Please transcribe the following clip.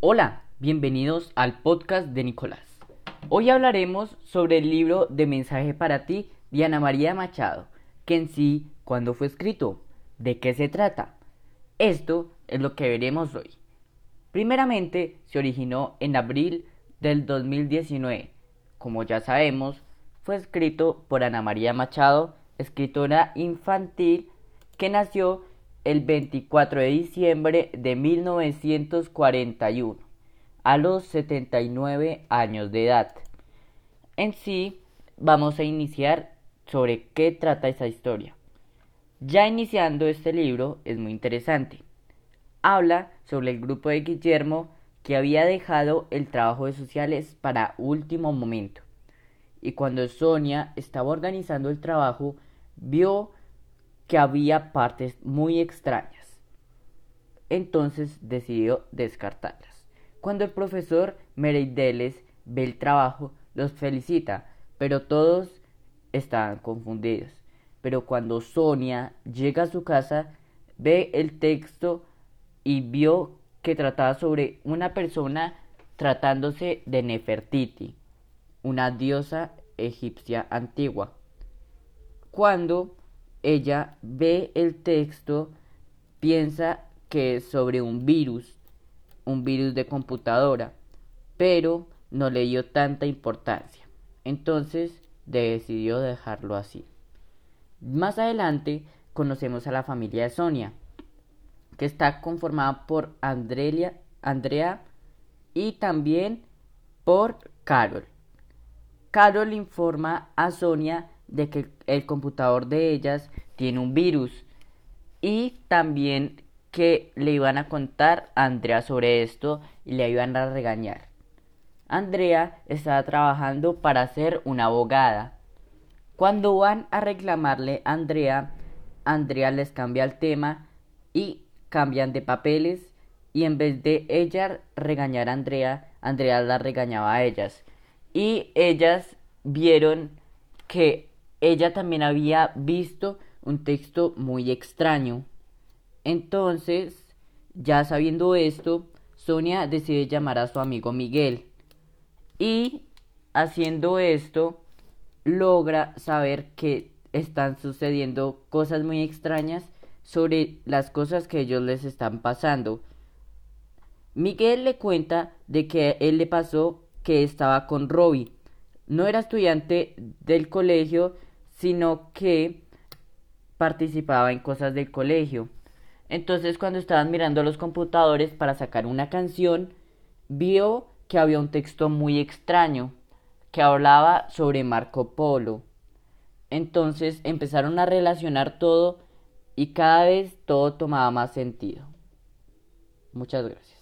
Hola, bienvenidos al podcast de Nicolás. Hoy hablaremos sobre el libro de Mensaje para ti de Ana María Machado, que en sí, cuando fue escrito, ¿de qué se trata? Esto es lo que veremos hoy. Primeramente, se originó en abril del 2019. Como ya sabemos, fue escrito por Ana María Machado, escritora infantil que nació el 24 de diciembre de 1941, a los 79 años de edad. En sí, vamos a iniciar sobre qué trata esa historia. Ya iniciando este libro es muy interesante. Habla sobre el grupo de Guillermo que había dejado el trabajo de sociales para último momento. Y cuando Sonia estaba organizando el trabajo, vio que había partes muy extrañas. Entonces decidió descartarlas. Cuando el profesor Mereideles ve el trabajo, los felicita, pero todos estaban confundidos. Pero cuando Sonia llega a su casa, ve el texto y vio que trataba sobre una persona tratándose de Nefertiti, una diosa egipcia antigua. Cuando ella ve el texto, piensa que es sobre un virus, un virus de computadora, pero no le dio tanta importancia. Entonces decidió dejarlo así. Más adelante conocemos a la familia de Sonia, que está conformada por Andrea, Andrea y también por Carol. Carol informa a Sonia de que el computador de ellas tiene un virus y también que le iban a contar a Andrea sobre esto y le iban a regañar. Andrea estaba trabajando para ser una abogada. Cuando van a reclamarle a Andrea, Andrea les cambia el tema y cambian de papeles y en vez de ella regañar a Andrea, Andrea la regañaba a ellas. Y ellas vieron que ella también había visto un texto muy extraño. Entonces, ya sabiendo esto, Sonia decide llamar a su amigo Miguel. Y haciendo esto, logra saber que están sucediendo cosas muy extrañas sobre las cosas que ellos les están pasando. Miguel le cuenta de que él le pasó que estaba con Robbie. No era estudiante del colegio, sino que participaba en cosas del colegio. Entonces cuando estaban mirando los computadores para sacar una canción, vio que había un texto muy extraño que hablaba sobre Marco Polo. Entonces empezaron a relacionar todo y cada vez todo tomaba más sentido. Muchas gracias.